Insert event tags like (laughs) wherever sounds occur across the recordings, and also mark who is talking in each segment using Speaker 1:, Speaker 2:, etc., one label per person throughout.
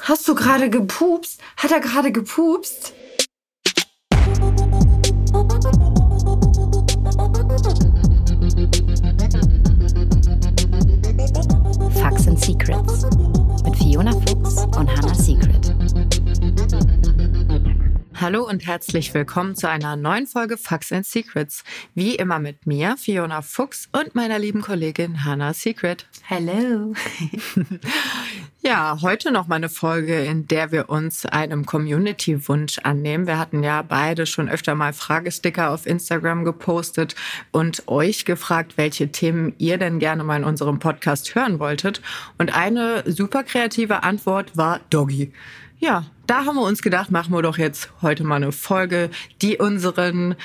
Speaker 1: Hast du gerade gepupst? Hat er gerade gepupst?
Speaker 2: Facts and Secrets mit Fiona Fuchs und Hannah Secret.
Speaker 3: Hallo und herzlich willkommen zu einer neuen Folge Facts and Secrets. Wie immer mit mir, Fiona Fuchs und meiner lieben Kollegin Hannah Secret.
Speaker 1: Hello. (laughs)
Speaker 3: Ja, heute noch mal eine Folge, in der wir uns einem Community-Wunsch annehmen. Wir hatten ja beide schon öfter mal Fragesticker auf Instagram gepostet und euch gefragt, welche Themen ihr denn gerne mal in unserem Podcast hören wolltet. Und eine super kreative Antwort war Doggy. Ja, da haben wir uns gedacht, machen wir doch jetzt heute mal eine Folge, die unseren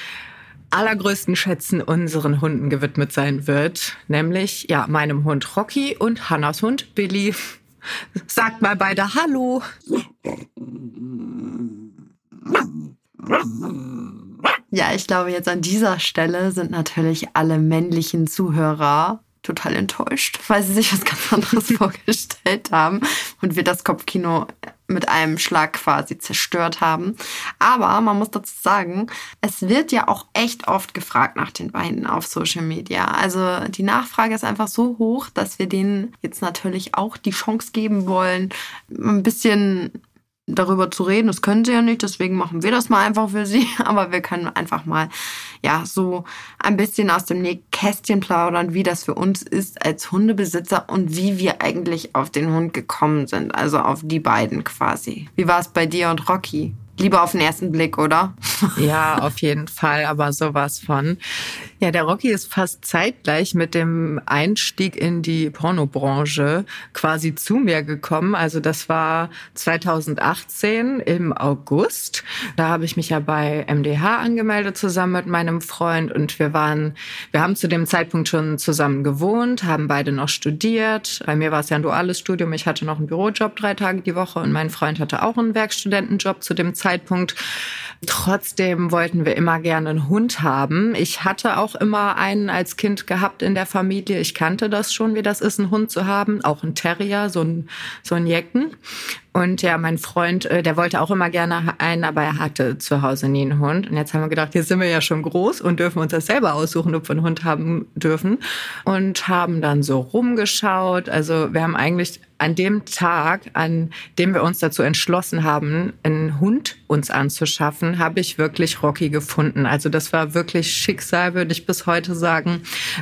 Speaker 3: allergrößten Schätzen unseren Hunden gewidmet sein wird. Nämlich, ja, meinem Hund Rocky und Hannas Hund Billy. Sagt mal beide Hallo.
Speaker 1: Ja, ich glaube, jetzt an dieser Stelle sind natürlich alle männlichen Zuhörer total enttäuscht, weil sie sich was ganz anderes (laughs) vorgestellt haben und wir das Kopfkino mit einem Schlag quasi zerstört haben. Aber man muss dazu sagen, es wird ja auch echt oft gefragt nach den Beinen auf Social Media. Also die Nachfrage ist einfach so hoch, dass wir denen jetzt natürlich auch die Chance geben wollen, ein bisschen darüber zu reden. Das können sie ja nicht, deswegen machen wir das mal einfach für sie. (laughs) Aber wir können einfach mal, ja, so ein bisschen aus dem Nähkästchen plaudern, wie das für uns ist als Hundebesitzer und wie wir eigentlich auf den Hund gekommen sind. Also auf die beiden quasi. Wie war es bei dir und Rocky? Lieber auf den ersten Blick, oder? (laughs)
Speaker 3: Ja, auf jeden Fall, aber sowas von. Ja, der Rocky ist fast zeitgleich mit dem Einstieg in die Pornobranche quasi zu mir gekommen. Also das war 2018 im August. Da habe ich mich ja bei MDH angemeldet zusammen mit meinem Freund und wir waren, wir haben zu dem Zeitpunkt schon zusammen gewohnt, haben beide noch studiert. Bei mir war es ja ein duales Studium. Ich hatte noch einen Bürojob drei Tage die Woche und mein Freund hatte auch einen Werkstudentenjob zu dem Zeitpunkt. Trotzdem wollten wir immer gerne einen Hund haben. Ich hatte auch immer einen als Kind gehabt in der Familie. Ich kannte das schon, wie das ist, einen Hund zu haben. Auch ein Terrier, so ein, so ein Jecken. Und ja, mein Freund, äh, der wollte auch immer gerne einen, aber er hatte zu Hause nie einen Hund. Und jetzt haben wir gedacht, jetzt sind wir ja schon groß und dürfen uns das selber aussuchen, ob wir einen Hund haben dürfen. Und haben dann so rumgeschaut. Also wir haben eigentlich an dem Tag, an dem wir uns dazu entschlossen haben, einen Hund uns anzuschaffen, habe ich wirklich Rocky gefunden. Also das war wirklich Schicksal, würde ich bis heute sagen.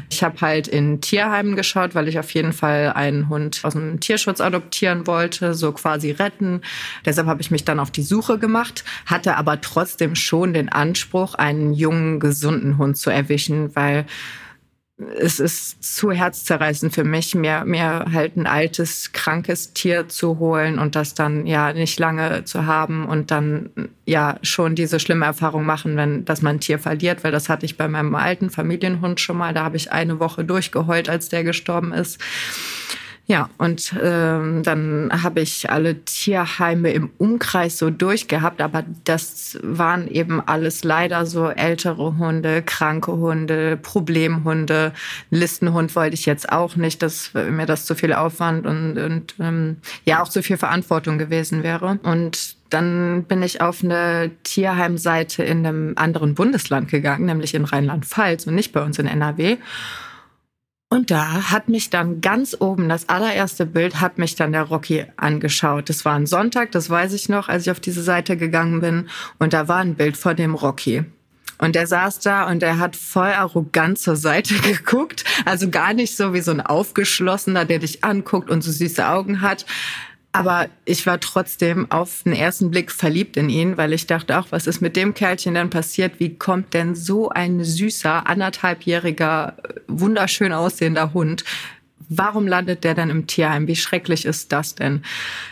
Speaker 3: Ich habe halt in Tierheimen geschaut, weil ich auf jeden Fall einen Hund aus dem Tierschutz adoptieren wollte, so quasi retten. Deshalb habe ich mich dann auf die Suche gemacht, hatte aber trotzdem schon den Anspruch, einen jungen, gesunden Hund zu erwischen, weil es ist zu herzzerreißend für mich, mir, mir halt ein altes, krankes Tier zu holen und das dann ja nicht lange zu haben und dann ja schon diese schlimme Erfahrung machen, wenn, dass man ein Tier verliert, weil das hatte ich bei meinem alten Familienhund schon mal. Da habe ich eine Woche durchgeheult, als der gestorben ist. Ja, und ähm, dann habe ich alle Tierheime im Umkreis so durchgehabt, aber das waren eben alles leider so ältere Hunde, kranke Hunde, Problemhunde. Listenhund wollte ich jetzt auch nicht, dass mir das zu viel Aufwand und, und ähm, ja auch zu viel Verantwortung gewesen wäre. Und dann bin ich auf eine Tierheimseite in einem anderen Bundesland gegangen, nämlich in Rheinland-Pfalz und nicht bei uns in NRW. Und da hat mich dann ganz oben, das allererste Bild, hat mich dann der Rocky angeschaut. Das war ein Sonntag, das weiß ich noch, als ich auf diese Seite gegangen bin. Und da war ein Bild von dem Rocky. Und der saß da und er hat voll arrogant zur Seite (laughs) geguckt. Also gar nicht so wie so ein Aufgeschlossener, der dich anguckt und so süße Augen hat, aber ich war trotzdem auf den ersten Blick verliebt in ihn, weil ich dachte auch, was ist mit dem Kerlchen dann passiert? Wie kommt denn so ein süßer, anderthalbjähriger, wunderschön aussehender Hund Warum landet der dann im Tierheim? Wie schrecklich ist das denn?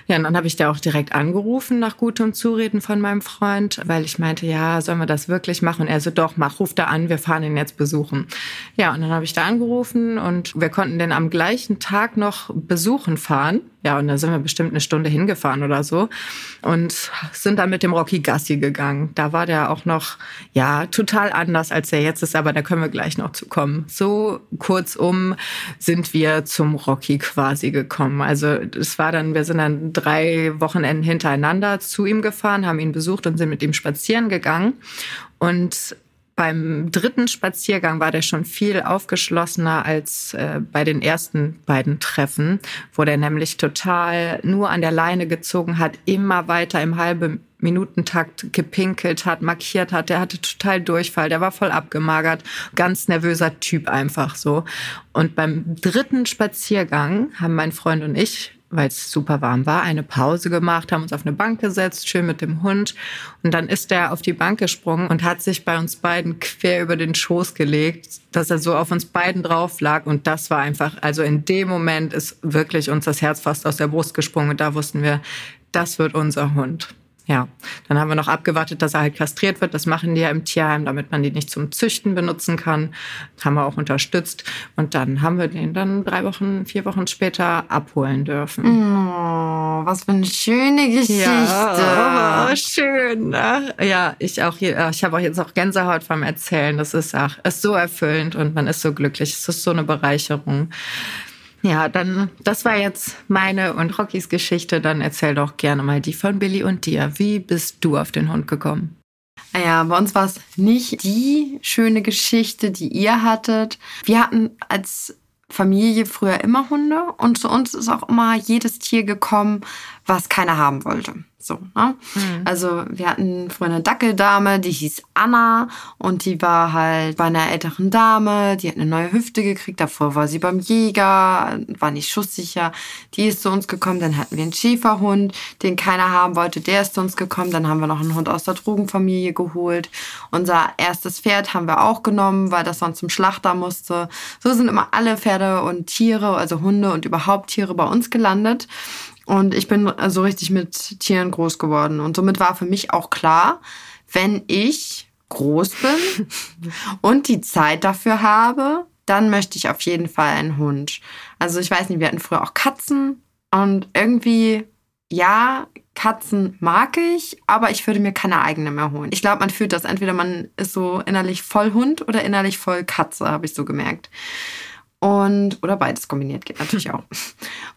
Speaker 3: Ja, und dann habe ich da auch direkt angerufen nach gutem Zureden von meinem Freund, weil ich meinte, ja, sollen wir das wirklich machen? Und er so, doch, mach, ruf da an, wir fahren ihn jetzt besuchen. Ja, und dann habe ich da angerufen und wir konnten den am gleichen Tag noch besuchen fahren. Ja, und da sind wir bestimmt eine Stunde hingefahren oder so und sind dann mit dem Rocky Gassi gegangen. Da war der auch noch, ja, total anders als der jetzt ist, aber da können wir gleich noch zu kommen. So kurzum sind wir wir zum Rocky quasi gekommen. Also es war dann, wir sind dann drei Wochenenden hintereinander zu ihm gefahren, haben ihn besucht und sind mit ihm spazieren gegangen. Und beim dritten Spaziergang war der schon viel aufgeschlossener als äh, bei den ersten beiden Treffen, wo der nämlich total nur an der Leine gezogen hat, immer weiter im halben Minutentakt gepinkelt hat, markiert hat. Der hatte total Durchfall, der war voll abgemagert, ganz nervöser Typ einfach so. Und beim dritten Spaziergang haben mein Freund und ich weil es super warm war, eine Pause gemacht, haben uns auf eine Bank gesetzt, schön mit dem Hund. Und dann ist er auf die Bank gesprungen und hat sich bei uns beiden quer über den Schoß gelegt, dass er so auf uns beiden drauf lag. Und das war einfach, also in dem Moment ist wirklich uns das Herz fast aus der Brust gesprungen. Und da wussten wir, das wird unser Hund. Ja, dann haben wir noch abgewartet, dass er halt kastriert wird. Das machen die ja im Tierheim, damit man die nicht zum Züchten benutzen kann. Das haben wir auch unterstützt. Und dann haben wir den dann drei Wochen, vier Wochen später abholen dürfen.
Speaker 1: Oh, was für eine schöne Geschichte. Ja,
Speaker 3: oh, schön. Ne? Ja, ich auch hier, ich habe auch jetzt auch Gänsehaut vom Erzählen. Das ist auch, ist so erfüllend und man ist so glücklich. Es ist so eine Bereicherung. Ja, dann, das war jetzt meine und Rockys Geschichte. Dann erzähl doch gerne mal die von Billy und dir. Wie bist du auf den Hund gekommen?
Speaker 1: Ja, bei uns war es nicht die schöne Geschichte, die ihr hattet. Wir hatten als Familie früher immer Hunde und zu uns ist auch immer jedes Tier gekommen, was keiner haben wollte. So, ne? Mhm. Also wir hatten früher eine Dackeldame, die hieß Anna und die war halt bei einer älteren Dame, die hat eine neue Hüfte gekriegt, davor war sie beim Jäger, war nicht schusssicher. Die ist zu uns gekommen, dann hatten wir einen Schäferhund, den keiner haben wollte, der ist zu uns gekommen, dann haben wir noch einen Hund aus der Drogenfamilie geholt. Unser erstes Pferd haben wir auch genommen, weil das sonst zum Schlachter musste. So sind immer alle Pferde und Tiere, also Hunde und überhaupt Tiere bei uns gelandet. Und ich bin so richtig mit Tieren groß geworden. Und somit war für mich auch klar, wenn ich groß bin (laughs) und die Zeit dafür habe, dann möchte ich auf jeden Fall einen Hund. Also ich weiß nicht, wir hatten früher auch Katzen und irgendwie, ja, Katzen mag ich, aber ich würde mir keine eigene mehr holen. Ich glaube, man fühlt das. Entweder man ist so innerlich voll Hund oder innerlich voll Katze, habe ich so gemerkt. Und, oder beides kombiniert geht natürlich auch.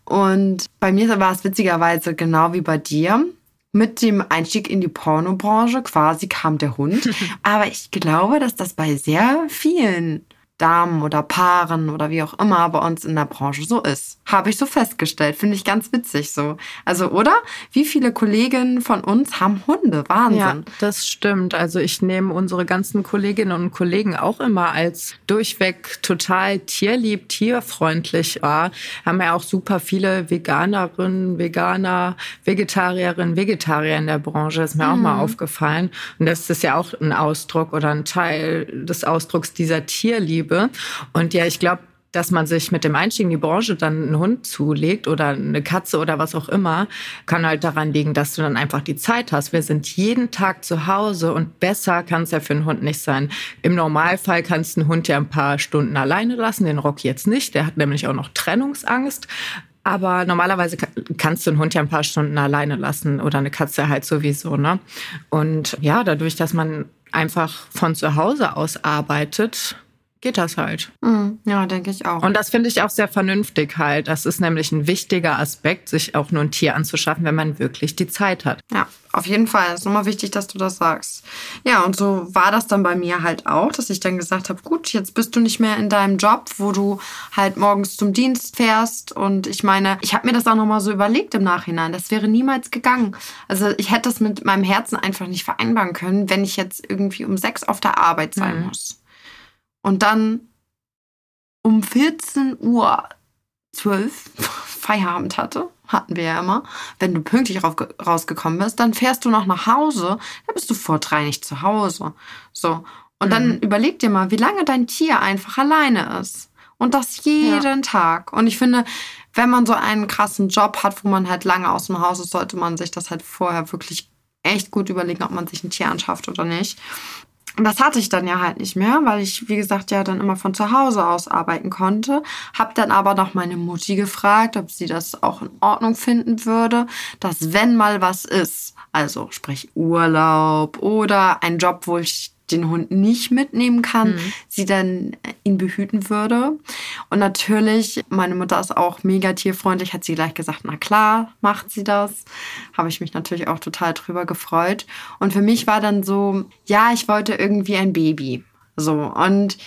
Speaker 1: Und bei mir war es witzigerweise genau wie bei dir. Mit dem Einstieg in die Pornobranche quasi kam der Hund. (laughs) Aber ich glaube, dass das bei sehr vielen Damen oder Paaren oder wie auch immer bei uns in der Branche so ist. Habe ich so festgestellt. Finde ich ganz witzig so. Also, oder? Wie viele Kolleginnen von uns haben Hunde? Wahnsinn. Ja,
Speaker 3: das stimmt. Also, ich nehme unsere ganzen Kolleginnen und Kollegen auch immer als durchweg total tierlieb, tierfreundlich wahr. Haben ja auch super viele Veganerinnen, Veganer, Vegetarierinnen, Vegetarier in der Branche. Ist mir mhm. auch mal mhm. aufgefallen. Und das ist ja auch ein Ausdruck oder ein Teil des Ausdrucks dieser Tierliebe Liebe. Und ja, ich glaube, dass man sich mit dem Einstieg in die Branche dann einen Hund zulegt oder eine Katze oder was auch immer, kann halt daran liegen, dass du dann einfach die Zeit hast. Wir sind jeden Tag zu Hause und besser kann es ja für einen Hund nicht sein. Im Normalfall kannst du einen Hund ja ein paar Stunden alleine lassen, den Rock jetzt nicht. Der hat nämlich auch noch Trennungsangst. Aber normalerweise kannst du einen Hund ja ein paar Stunden alleine lassen oder eine Katze halt sowieso, ne? Und ja, dadurch, dass man einfach von zu Hause aus arbeitet, geht das halt.
Speaker 1: Mhm. Ja, denke ich auch.
Speaker 3: Und das finde ich auch sehr vernünftig halt. Das ist nämlich ein wichtiger Aspekt, sich auch nur ein Tier anzuschaffen, wenn man wirklich die Zeit hat.
Speaker 1: Ja, auf jeden Fall. Es ist nochmal wichtig, dass du das sagst. Ja, und so war das dann bei mir halt auch, dass ich dann gesagt habe, gut, jetzt bist du nicht mehr in deinem Job, wo du halt morgens zum Dienst fährst. Und ich meine, ich habe mir das auch nochmal so überlegt im Nachhinein. Das wäre niemals gegangen. Also ich hätte das mit meinem Herzen einfach nicht vereinbaren können, wenn ich jetzt irgendwie um sechs auf der Arbeit sein mhm. muss und dann um 14 Uhr 12 (laughs) Feierabend hatte, hatten wir ja immer, wenn du pünktlich rausgekommen bist, dann fährst du noch nach Hause, dann bist du vor drei nicht zu Hause. So. Und mhm. dann überleg dir mal, wie lange dein Tier einfach alleine ist. Und das jeden ja. Tag. Und ich finde, wenn man so einen krassen Job hat, wo man halt lange aus dem Haus ist, sollte man sich das halt vorher wirklich echt gut überlegen, ob man sich ein Tier anschafft oder nicht. Und das hatte ich dann ja halt nicht mehr, weil ich, wie gesagt, ja dann immer von zu Hause aus arbeiten konnte. Hab dann aber noch meine Mutti gefragt, ob sie das auch in Ordnung finden würde, dass wenn mal was ist, also sprich Urlaub oder ein Job, wo ich den Hund nicht mitnehmen kann, mhm. sie dann äh, ihn behüten würde. Und natürlich, meine Mutter ist auch mega tierfreundlich, hat sie gleich gesagt, na klar, macht sie das. Habe ich mich natürlich auch total drüber gefreut. Und für mich war dann so, ja, ich wollte irgendwie ein Baby. So. Und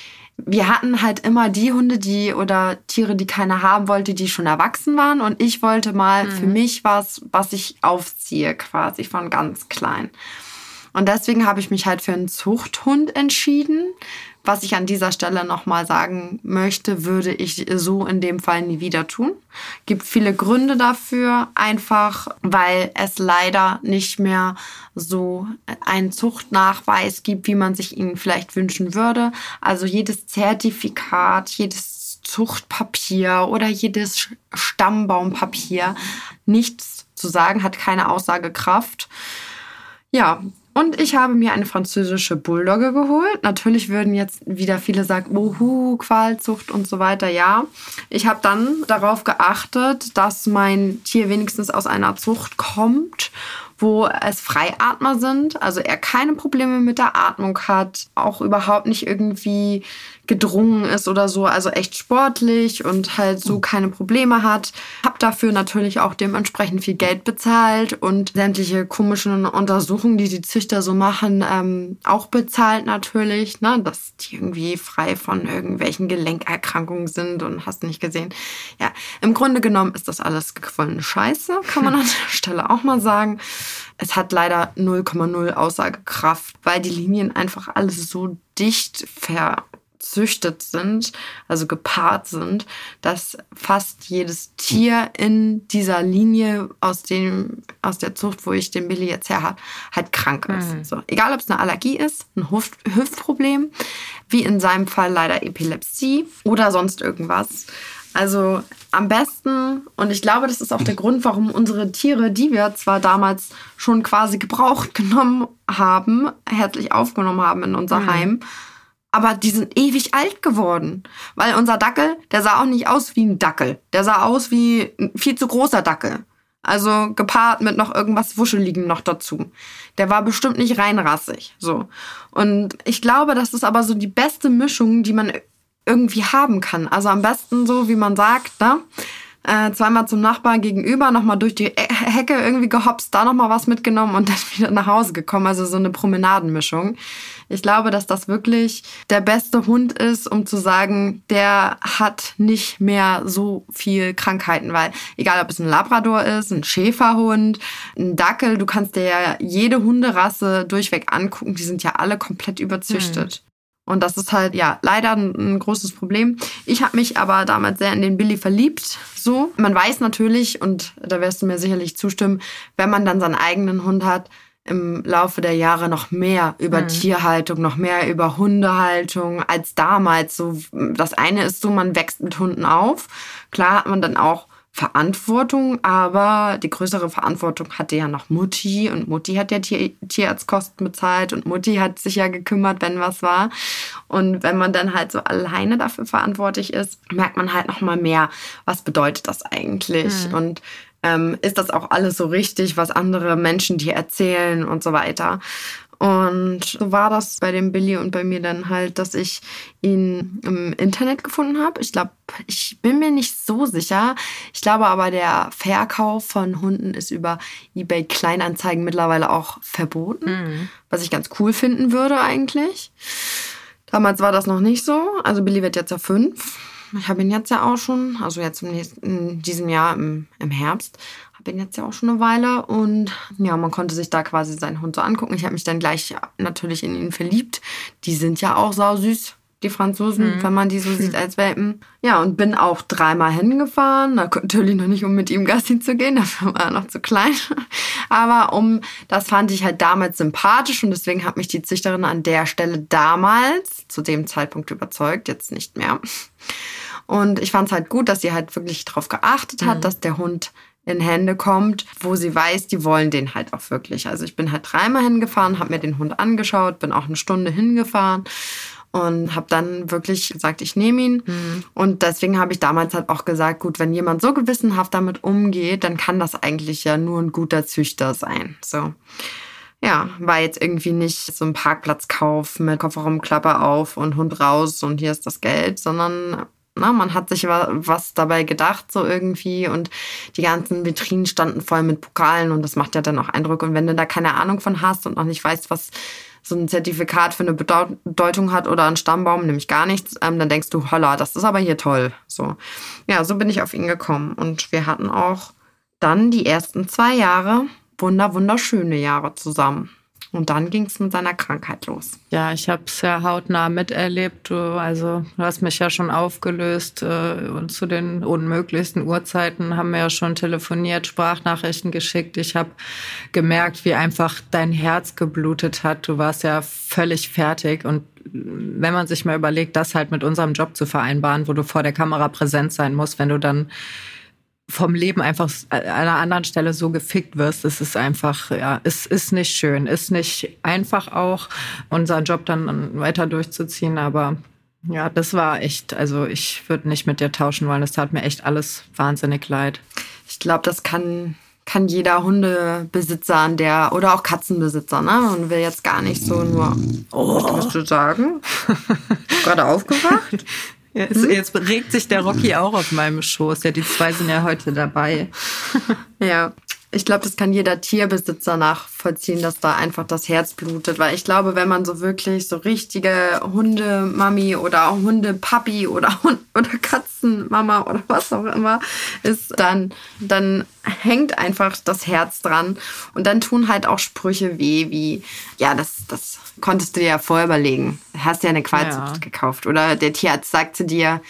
Speaker 1: wir hatten halt immer die Hunde, die oder Tiere, die keiner haben wollte, die schon erwachsen waren. Und ich wollte mal mhm. für mich was, was ich aufziehe, quasi von ganz klein. Und deswegen habe ich mich halt für einen Zuchthund entschieden. Was ich an dieser Stelle nochmal sagen möchte, würde ich so in dem Fall nie wieder tun. Gibt viele Gründe dafür, einfach weil es leider nicht mehr so einen Zuchtnachweis gibt, wie man sich ihn vielleicht wünschen würde. Also jedes Zertifikat, jedes Zuchtpapier oder jedes Stammbaumpapier, nichts zu sagen, hat keine Aussagekraft. Ja, und ich habe mir eine französische Bulldogge geholt. Natürlich würden jetzt wieder viele sagen, uhu, Qualzucht und so weiter. Ja, ich habe dann darauf geachtet, dass mein Tier wenigstens aus einer Zucht kommt wo es Freiatmer sind, also er keine Probleme mit der Atmung hat, auch überhaupt nicht irgendwie gedrungen ist oder so, also echt sportlich und halt so keine Probleme hat. Hab dafür natürlich auch dementsprechend viel Geld bezahlt und sämtliche komischen Untersuchungen, die die Züchter so machen, ähm, auch bezahlt natürlich, ne, dass die irgendwie frei von irgendwelchen Gelenkerkrankungen sind und hast nicht gesehen. Ja, im Grunde genommen ist das alles gequollene Scheiße, kann man an (laughs) der Stelle auch mal sagen. Es hat leider 0,0 Aussagekraft, weil die Linien einfach alles so dicht verzüchtet sind, also gepaart sind, dass fast jedes Tier in dieser Linie aus dem aus der Zucht, wo ich den Billy jetzt her habe, halt krank ist. Mhm. So, egal ob es eine Allergie ist, ein Hüft Hüftproblem, wie in seinem Fall leider Epilepsie oder sonst irgendwas. Also am besten, und ich glaube, das ist auch der Grund, warum unsere Tiere, die wir zwar damals schon quasi gebraucht genommen haben, herzlich aufgenommen haben in unser mhm. Heim, aber die sind ewig alt geworden. Weil unser Dackel, der sah auch nicht aus wie ein Dackel. Der sah aus wie ein viel zu großer Dackel. Also gepaart mit noch irgendwas Wuscheligem noch dazu. Der war bestimmt nicht reinrassig. So. Und ich glaube, das ist aber so die beste Mischung, die man irgendwie haben kann. Also am besten so, wie man sagt, ne? Äh, zweimal zum Nachbarn gegenüber, nochmal durch die Hecke irgendwie gehopst, da nochmal was mitgenommen und (laughs) dann wieder nach Hause gekommen. Also so eine Promenadenmischung. Ich glaube, dass das wirklich der beste Hund ist, um zu sagen, der hat nicht mehr so viel Krankheiten, weil egal ob es ein Labrador ist, ein Schäferhund, ein Dackel, du kannst dir ja jede Hunderasse durchweg angucken, die sind ja alle komplett überzüchtet. Hm. Und das ist halt, ja, leider ein, ein großes Problem. Ich habe mich aber damals sehr in den Billy verliebt. So, man weiß natürlich, und da wirst du mir sicherlich zustimmen, wenn man dann seinen eigenen Hund hat, im Laufe der Jahre noch mehr über mhm. Tierhaltung, noch mehr über Hundehaltung als damals. So, das eine ist so, man wächst mit Hunden auf. Klar hat man dann auch Verantwortung, aber die größere Verantwortung hatte ja noch Mutti und Mutti hat ja Tier Tierarztkosten bezahlt und Mutti hat sich ja gekümmert, wenn was war. Und wenn man dann halt so alleine dafür verantwortlich ist, merkt man halt noch mal mehr, was bedeutet das eigentlich mhm. und ähm, ist das auch alles so richtig, was andere Menschen dir erzählen und so weiter. Und so war das bei dem Billy und bei mir dann halt, dass ich ihn im Internet gefunden habe. Ich glaube, ich bin mir nicht so sicher. Ich glaube aber, der Verkauf von Hunden ist über eBay Kleinanzeigen mittlerweile auch verboten, mhm. was ich ganz cool finden würde eigentlich. Damals war das noch nicht so. Also Billy wird jetzt ja fünf. Ich habe ihn jetzt ja auch schon, also jetzt im nächsten, in diesem Jahr im, im Herbst, ihn jetzt ja auch schon eine Weile und ja, man konnte sich da quasi seinen Hund so angucken. Ich habe mich dann gleich natürlich in ihn verliebt. Die sind ja auch sau süß, die Franzosen, mhm. wenn man die so sieht als Welpen. Ja, und bin auch dreimal hingefahren. Natürlich noch nicht, um mit ihm Gassi zu gehen, dafür war er noch zu klein. (laughs) Aber um, das fand ich halt damals sympathisch und deswegen hat mich die Züchterin an der Stelle damals zu dem Zeitpunkt überzeugt, jetzt nicht mehr. Und ich fand es halt gut, dass sie halt wirklich darauf geachtet hat, mhm. dass der Hund in Hände kommt, wo sie weiß, die wollen den halt auch wirklich. Also ich bin halt dreimal hingefahren, habe mir den Hund angeschaut, bin auch eine Stunde hingefahren und habe dann wirklich gesagt, ich nehme ihn. Mhm. Und deswegen habe ich damals halt auch gesagt, gut, wenn jemand so gewissenhaft damit umgeht, dann kann das eigentlich ja nur ein guter Züchter sein. So. ja, war jetzt irgendwie nicht so ein Parkplatzkauf mit Kofferraumklappe auf und Hund raus und hier ist das Geld, sondern na, man hat sich was dabei gedacht, so irgendwie. Und die ganzen Vitrinen standen voll mit Pokalen und das macht ja dann auch Eindruck. Und wenn du da keine Ahnung von hast und noch nicht weißt, was so ein Zertifikat für eine Bedeutung hat oder ein Stammbaum, nämlich gar nichts, ähm, dann denkst du, holla, das ist aber hier toll. So. Ja, so bin ich auf ihn gekommen. Und wir hatten auch dann die ersten zwei Jahre wunder, wunderschöne Jahre zusammen. Und dann ging es mit seiner Krankheit los.
Speaker 3: Ja, ich habe es ja hautnah miterlebt. Also du hast mich ja schon aufgelöst äh, und zu den unmöglichsten Uhrzeiten haben wir ja schon telefoniert, Sprachnachrichten geschickt. Ich habe gemerkt, wie einfach dein Herz geblutet hat. Du warst ja völlig fertig und wenn man sich mal überlegt, das halt mit unserem Job zu vereinbaren, wo du vor der Kamera präsent sein musst, wenn du dann vom Leben einfach an einer anderen Stelle so gefickt wirst, es ist einfach, ja, es ist nicht schön, ist nicht einfach auch, unseren Job dann weiter durchzuziehen, aber ja, das war echt, also ich würde nicht mit dir tauschen wollen, das tat mir echt alles wahnsinnig leid.
Speaker 1: Ich glaube, das kann, kann jeder Hundebesitzer an der, oder auch Katzenbesitzer, ne? Und will jetzt gar nicht so nur, oh. was musst du sagen? Gerade aufgewacht? (laughs)
Speaker 3: Jetzt, hm? jetzt regt sich der Rocky (laughs) auch auf meinem Schoß. Ja, die zwei sind ja heute dabei.
Speaker 1: ja. Ich glaube, das kann jeder Tierbesitzer nachvollziehen, dass da einfach das Herz blutet. Weil ich glaube, wenn man so wirklich so richtige Hundemami oder Hundepapi oder (laughs) Hund oder Katzenmama oder was auch immer ist, dann, dann hängt einfach das Herz dran. Und dann tun halt auch Sprüche weh, wie, ja, das, das konntest du dir ja vorher überlegen. Hast ja eine Qualzucht ja. gekauft. Oder der Tierarzt sagt zu dir,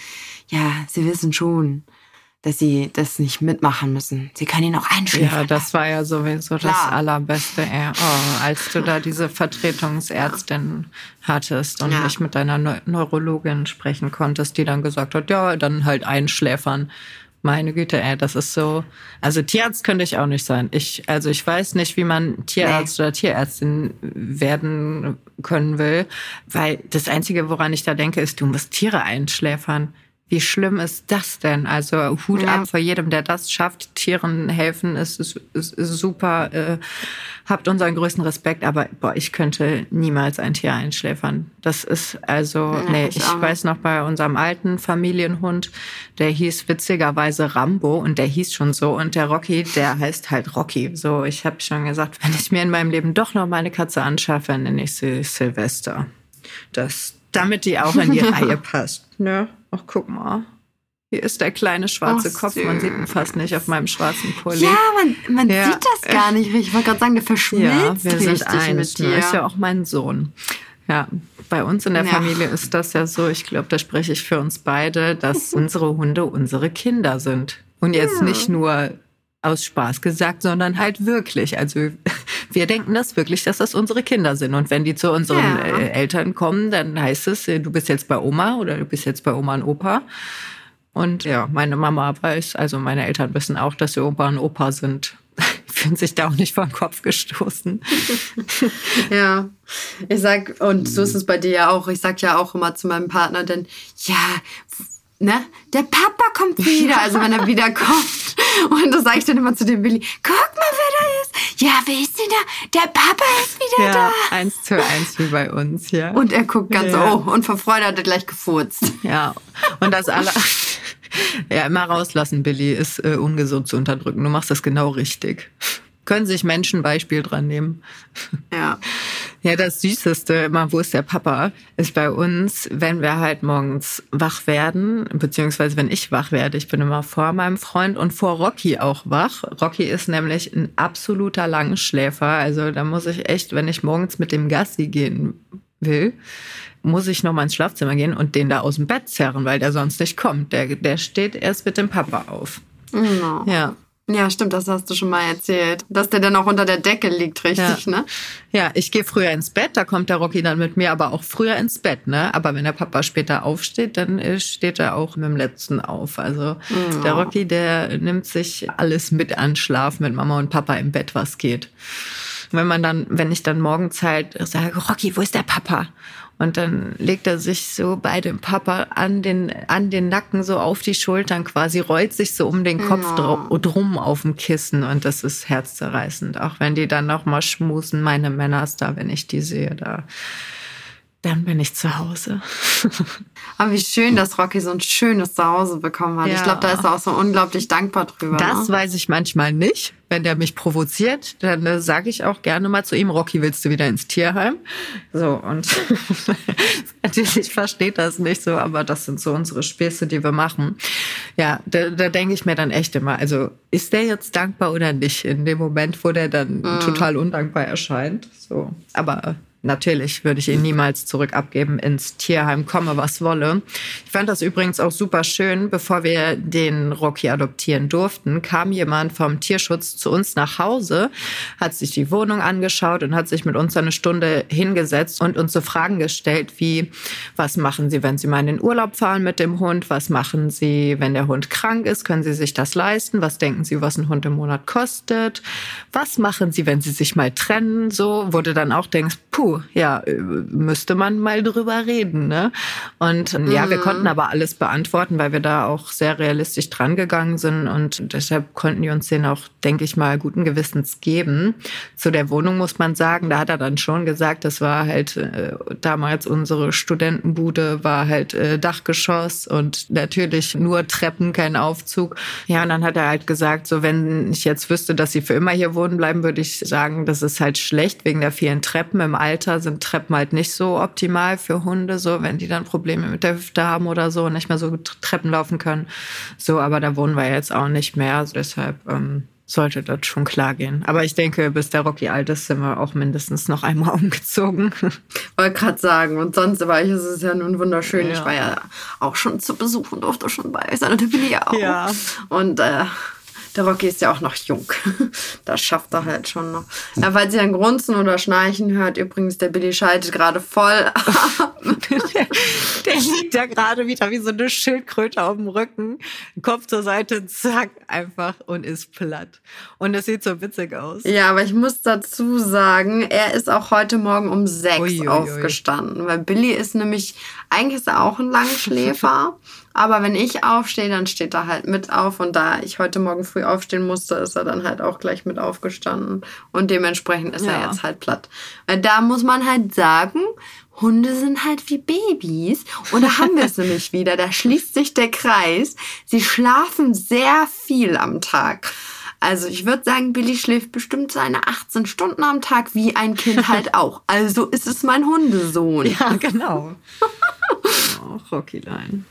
Speaker 1: ja, sie wissen schon, dass sie das nicht mitmachen müssen. Sie können ihn auch einschläfern.
Speaker 3: Ja, das war ja sowieso Klar. das Allerbeste, ey. Oh, als du da diese (laughs) Vertretungsärztin ja. hattest und ja. nicht mit deiner Neu Neurologin sprechen konntest, die dann gesagt hat, ja, dann halt einschläfern. Meine Güte, ey, das ist so. Also Tierarzt könnte ich auch nicht sein. Ich, also ich weiß nicht, wie man Tierarzt nee. oder Tierärztin werden können will, weil das Einzige, woran ich da denke, ist, du musst Tiere einschläfern. Wie schlimm ist das denn? Also Hut ja. ab vor jedem, der das schafft. Tieren helfen ist, ist, ist, ist super. Äh, habt unseren größten Respekt, aber boah, ich könnte niemals ein Tier einschläfern. Das ist also, ja, nee, ich, ich weiß noch bei unserem alten Familienhund, der hieß witzigerweise Rambo und der hieß schon so und der Rocky, der heißt halt Rocky. So, ich habe schon gesagt, wenn ich mir in meinem Leben doch noch mal eine Katze anschaffe, nenne ich sie Silvester. Das, damit die auch in die (laughs) Reihe passt. Ne? Ach, guck mal. Hier ist der kleine schwarze Ach, Kopf. Man sieht ihn fast nicht auf meinem schwarzen Pulli.
Speaker 1: Ja, man, man ja. sieht das gar nicht. Ich wollte gerade sagen, der verschmilzt ja,
Speaker 3: wir sind eins. Mit ne? dir. ist ja auch mein Sohn. Ja, bei uns in der ja. Familie ist das ja so, ich glaube, da spreche ich für uns beide, dass (laughs) unsere Hunde unsere Kinder sind. Und jetzt ja. nicht nur aus Spaß gesagt, sondern halt wirklich. Also wir denken das wirklich, dass das unsere Kinder sind. Und wenn die zu unseren ja. Äh, Eltern kommen, dann heißt es, äh, du bist jetzt bei Oma oder du bist jetzt bei Oma und Opa. Und ja, meine Mama weiß, also meine Eltern wissen auch, dass sie Opa und Opa sind. (laughs) Fühlen sich da auch nicht vor den Kopf gestoßen. (laughs)
Speaker 1: ja, ich sag, und so ist es bei dir ja auch. Ich sag ja auch immer zu meinem Partner, denn ja, ne, der Papa kommt wieder, also wenn er wiederkommt. Und das sage ich dann immer zu dem Billy, guck mal, wer da ist. Ja, wer ist denn da? Der Papa ist wieder
Speaker 3: ja,
Speaker 1: da.
Speaker 3: eins zu eins wie bei uns, ja.
Speaker 1: Und er guckt ganz, ja. oh, und vor Freude hat er gleich gefurzt.
Speaker 3: Ja, und das alle... (laughs) Ja, immer rauslassen, Billy, ist äh, ungesund zu unterdrücken. Du machst das genau richtig können sich Menschen Beispiel dran nehmen.
Speaker 1: Ja. (laughs)
Speaker 3: Ja, das Süßeste, immer, wo ist der Papa, ist bei uns, wenn wir halt morgens wach werden, beziehungsweise wenn ich wach werde. Ich bin immer vor meinem Freund und vor Rocky auch wach. Rocky ist nämlich ein absoluter Langschläfer. Also da muss ich echt, wenn ich morgens mit dem Gassi gehen will, muss ich noch mal ins Schlafzimmer gehen und den da aus dem Bett zerren, weil der sonst nicht kommt. Der, der steht erst mit dem Papa auf.
Speaker 1: No. Ja. Ja, stimmt, das hast du schon mal erzählt. Dass der dann auch unter der Decke liegt, richtig,
Speaker 3: ja.
Speaker 1: ne?
Speaker 3: Ja, ich gehe früher ins Bett, da kommt der Rocky dann mit mir, aber auch früher ins Bett, ne? Aber wenn der Papa später aufsteht, dann äh, steht er auch mit dem letzten auf. Also oh. der Rocky, der nimmt sich alles mit an Schlaf mit Mama und Papa im Bett, was geht. wenn man dann, wenn ich dann morgens halt sage, Rocky, wo ist der Papa? Und dann legt er sich so bei dem Papa an den, an den Nacken so auf die Schultern quasi, rollt sich so um den Kopf ja. drum auf dem Kissen und das ist herzzerreißend. Auch wenn die dann nochmal schmusen, meine Männer ist da, wenn ich die sehe, da dann bin ich zu Hause. (laughs)
Speaker 1: Aber wie schön, dass Rocky so ein schönes Zuhause bekommen hat. Ja. Ich glaube, da ist er auch so unglaublich dankbar drüber.
Speaker 3: Das
Speaker 1: ne?
Speaker 3: weiß ich manchmal nicht. Wenn der mich provoziert, dann äh, sage ich auch gerne mal zu ihm, Rocky, willst du wieder ins Tierheim? So, und (laughs) natürlich versteht das nicht so, aber das sind so unsere Späße, die wir machen. Ja, da, da denke ich mir dann echt immer, also ist der jetzt dankbar oder nicht in dem Moment, wo der dann mhm. total undankbar erscheint? So, aber Natürlich würde ich ihn niemals zurück abgeben ins Tierheim, komme was wolle. Ich fand das übrigens auch super schön. Bevor wir den Rocky adoptieren durften, kam jemand vom Tierschutz zu uns nach Hause, hat sich die Wohnung angeschaut und hat sich mit uns eine Stunde hingesetzt und uns so Fragen gestellt wie, was machen Sie, wenn Sie mal in den Urlaub fahren mit dem Hund? Was machen Sie, wenn der Hund krank ist? Können Sie sich das leisten? Was denken Sie, was ein Hund im Monat kostet? Was machen Sie, wenn Sie sich mal trennen? So, wurde dann auch denkst, puh, ja, äh, müsste man mal drüber reden. Ne? Und mhm. ja, wir mhm. konnten aber alles beantworten, weil wir da auch sehr realistisch dran gegangen sind und deshalb konnten die uns den auch, denke ich mal, guten Gewissens geben. Zu der Wohnung muss man sagen, da hat er dann schon gesagt, das war halt äh, damals unsere Studentenbude, war halt äh, Dachgeschoss und natürlich nur Treppen, kein Aufzug. Ja, und dann hat er halt gesagt, so wenn ich jetzt wüsste, dass sie für immer hier wohnen bleiben, würde ich sagen, das ist halt schlecht wegen der vielen Treppen im Alter Alter sind Treppen halt nicht so optimal für Hunde, so wenn die dann Probleme mit der Hüfte haben oder so und nicht mehr so Treppen laufen können. So, aber da wohnen wir jetzt auch nicht mehr. Also deshalb ähm, sollte das schon klar gehen. Aber ich denke, bis der Rocky alt ist, sind wir auch mindestens noch einmal (laughs) umgezogen.
Speaker 1: Wollte gerade sagen, und sonst war ich, ist es ja nun wunderschön. Ja. Ich war ja auch schon zu Besuch und durfte schon bei sein und da bin ich ja auch. Ja. Und äh, der Rocky ist ja auch noch jung. (laughs) Das schafft er halt schon noch. Ja, falls ihr ein Grunzen oder Schnarchen hört, übrigens, der Billy schaltet gerade voll
Speaker 3: der, (laughs) der liegt da gerade wieder wie so eine Schildkröte auf dem Rücken. Kopf zur Seite, zack, einfach und ist platt. Und es sieht so witzig aus.
Speaker 1: Ja, aber ich muss dazu sagen, er ist auch heute Morgen um sechs ui, ui, aufgestanden. Weil Billy ist nämlich, eigentlich ist er auch ein Langschläfer. (laughs) Aber wenn ich aufstehe, dann steht er halt mit auf. Und da ich heute Morgen früh aufstehen musste, ist er dann halt auch gleich mit aufgestanden. Und dementsprechend ist ja. er jetzt halt platt. Weil da muss man halt sagen, Hunde sind halt wie Babys. Und da haben wir es (laughs) nämlich wieder. Da schließt sich der Kreis. Sie schlafen sehr viel am Tag. Also ich würde sagen, Billy schläft bestimmt seine 18 Stunden am Tag, wie ein Kind halt (laughs) auch. Also ist es mein Hundesohn.
Speaker 3: Ja, genau. (laughs) oh, Rockylein.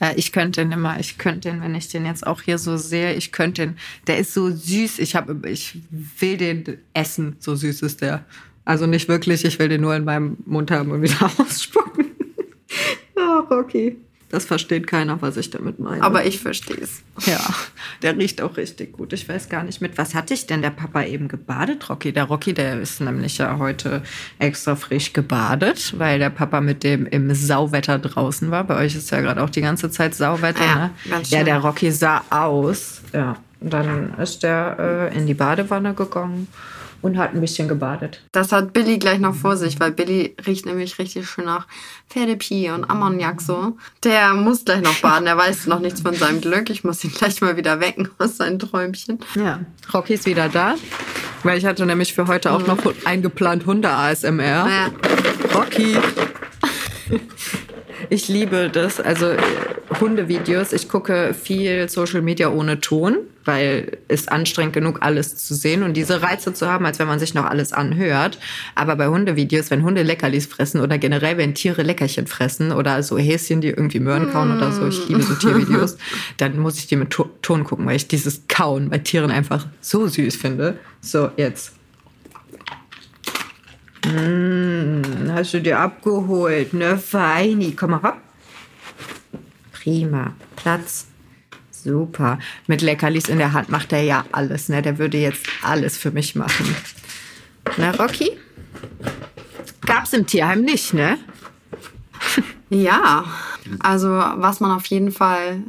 Speaker 3: Ja, ich könnte den immer, ich könnte den, wenn ich den jetzt auch hier so sehe, ich könnte den, der ist so süß, ich habe, ich will den essen, so süß ist der. Also nicht wirklich, ich will den nur in meinem Mund haben und wieder (laughs) ausspucken. (laughs) Ach, okay. Das versteht keiner, was ich damit meine.
Speaker 1: Aber ich verstehe es.
Speaker 3: Ja, der riecht auch richtig gut. Ich weiß gar nicht mit. Was hatte ich denn der Papa eben gebadet, Rocky? Der Rocky, der ist nämlich ja heute extra frisch gebadet, weil der Papa mit dem im Sauwetter draußen war. Bei euch ist ja gerade auch die ganze Zeit Sauwetter, ja, ne? Ja, der Rocky sah aus. Ja. Und dann ist der äh, in die Badewanne gegangen und hat ein bisschen gebadet.
Speaker 1: Das hat Billy gleich noch vor sich, weil Billy riecht nämlich richtig schön nach Pferdepie und Ammoniak so. Der muss gleich noch baden. Er weiß noch nichts von seinem Glück. Ich muss ihn gleich mal wieder wecken aus seinen Träumchen.
Speaker 3: Ja, Rocky ist wieder da. Weil ich hatte nämlich für heute auch mhm. noch eingeplant Hunde-ASMR. Ja. Rocky. Ich liebe das. Also äh, Hundevideos. Ich gucke viel Social Media ohne Ton, weil es anstrengend genug alles zu sehen und diese Reize zu haben, als wenn man sich noch alles anhört. Aber bei Hundevideos, wenn Hunde Leckerlis fressen oder generell wenn Tiere Leckerchen fressen oder so Häschen, die irgendwie Möhren kauen oder so, ich liebe so Tiervideos, (laughs) dann muss ich die mit Ton gucken, weil ich dieses Kauen bei Tieren einfach so süß finde. So, jetzt. Hm, hast du dir abgeholt, ne? Feini. Komm mal hopp. Prima. Platz. Super. Mit Leckerlis in der Hand macht er ja alles, ne? Der würde jetzt alles für mich machen. Na, Rocky? Gab's im Tierheim nicht, ne? (laughs)
Speaker 1: Ja, also was man auf jeden Fall,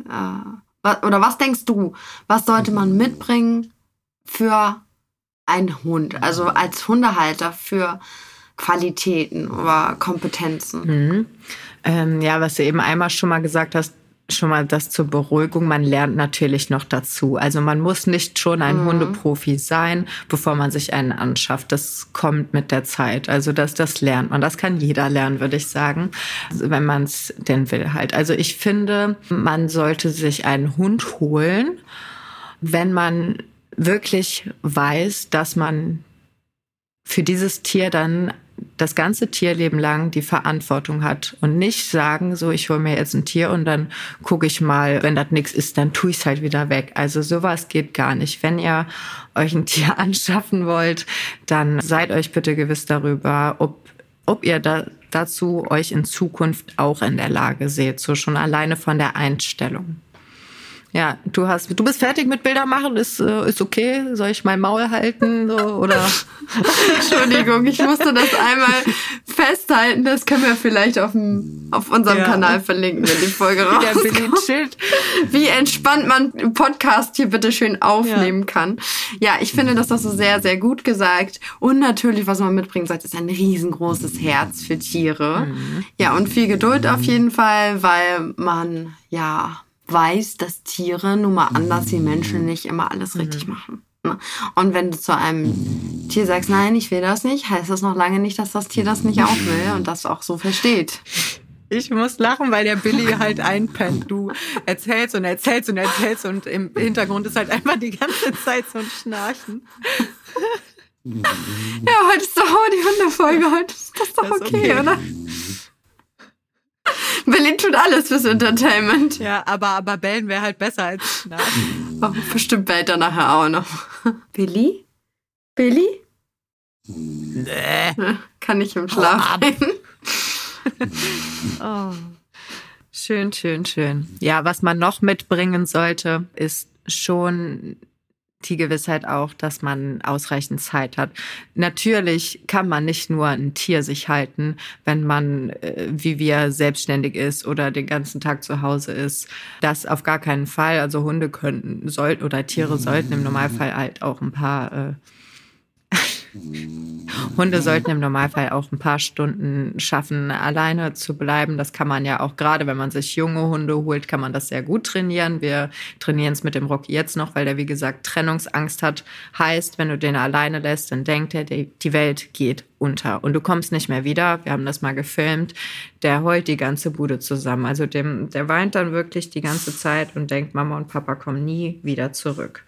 Speaker 1: äh, oder was denkst du, was sollte man mitbringen für ein Hund? Also als Hundehalter für Qualitäten oder Kompetenzen?
Speaker 3: Mhm. Ähm, ja, was du eben einmal schon mal gesagt hast, schon mal das zur Beruhigung. Man lernt natürlich noch dazu. Also man muss nicht schon ein mhm. Hundeprofi sein, bevor man sich einen anschafft. Das kommt mit der Zeit. Also das, das lernt man. Das kann jeder lernen, würde ich sagen, wenn man es denn will halt. Also ich finde, man sollte sich einen Hund holen, wenn man wirklich weiß, dass man für dieses Tier dann das ganze Tierleben lang die Verantwortung hat und nicht sagen, so ich hole mir jetzt ein Tier und dann gucke ich mal, wenn das nichts ist, dann tue ich es halt wieder weg. Also sowas geht gar nicht. Wenn ihr euch ein (laughs) Tier anschaffen wollt, dann seid euch bitte gewiss darüber, ob ob ihr da, dazu euch in Zukunft auch in der Lage seht, so schon alleine von der Einstellung. Ja, du hast, du bist fertig mit Bilder machen, ist, äh, ist okay. Soll ich mein Maul halten so, oder? (laughs)
Speaker 1: Entschuldigung, ich musste das einmal festhalten. Das können wir vielleicht auf, dem, auf unserem ja. Kanal verlinken, wenn die Folge rauskommt. Wie entspannt man einen Podcast hier bitte schön aufnehmen ja. kann. Ja, ich finde, dass das so sehr, sehr gut gesagt. Und natürlich, was man mitbringen sollte, ist ein riesengroßes Herz für Tiere. Mhm. Ja, und viel Geduld auf jeden Fall, weil man, ja, weiß, dass Tiere nun mal anders wie Menschen nicht immer alles richtig mhm. machen. Ne? Und wenn du zu einem Tier sagst, nein, ich will das nicht, heißt das noch lange nicht, dass das Tier das nicht auch will und das auch so versteht.
Speaker 3: Ich muss lachen, weil der Billy halt einpennt. Du erzählst und erzählst und erzählst und im Hintergrund ist halt einfach die ganze Zeit so ein Schnarchen. (laughs)
Speaker 1: Ja, heute ist doch die Hundefolge. Heute ist das doch das okay, okay, oder? (laughs) Berlin tut alles fürs Entertainment.
Speaker 3: Ja, aber, aber bellen wäre halt besser als schlafen. (laughs)
Speaker 1: Oh, bestimmt bellt er nachher auch noch. (laughs) Billy? Billy?
Speaker 3: Nee.
Speaker 1: Kann ich im Schlaf
Speaker 3: oh. Schön, schön, schön. Ja, was man noch mitbringen sollte, ist schon die Gewissheit auch, dass man ausreichend Zeit hat. Natürlich kann man nicht nur ein Tier sich halten, wenn man, äh, wie wir, selbstständig ist oder den ganzen Tag zu Hause ist. Das auf gar keinen Fall. Also Hunde könnten, sollten oder Tiere sollten im Normalfall halt auch ein paar äh, Hunde sollten im Normalfall auch ein paar Stunden schaffen, alleine zu bleiben. Das kann man ja auch gerade, wenn man sich junge Hunde holt, kann man das sehr gut trainieren. Wir trainieren es mit dem Rocky jetzt noch, weil der, wie gesagt, Trennungsangst hat. Heißt, wenn du den alleine lässt, dann denkt er, die Welt geht unter und du kommst nicht mehr wieder. Wir haben das mal gefilmt. Der heult die ganze Bude zusammen. Also dem, der weint dann wirklich die ganze Zeit und denkt, Mama und Papa kommen nie wieder zurück.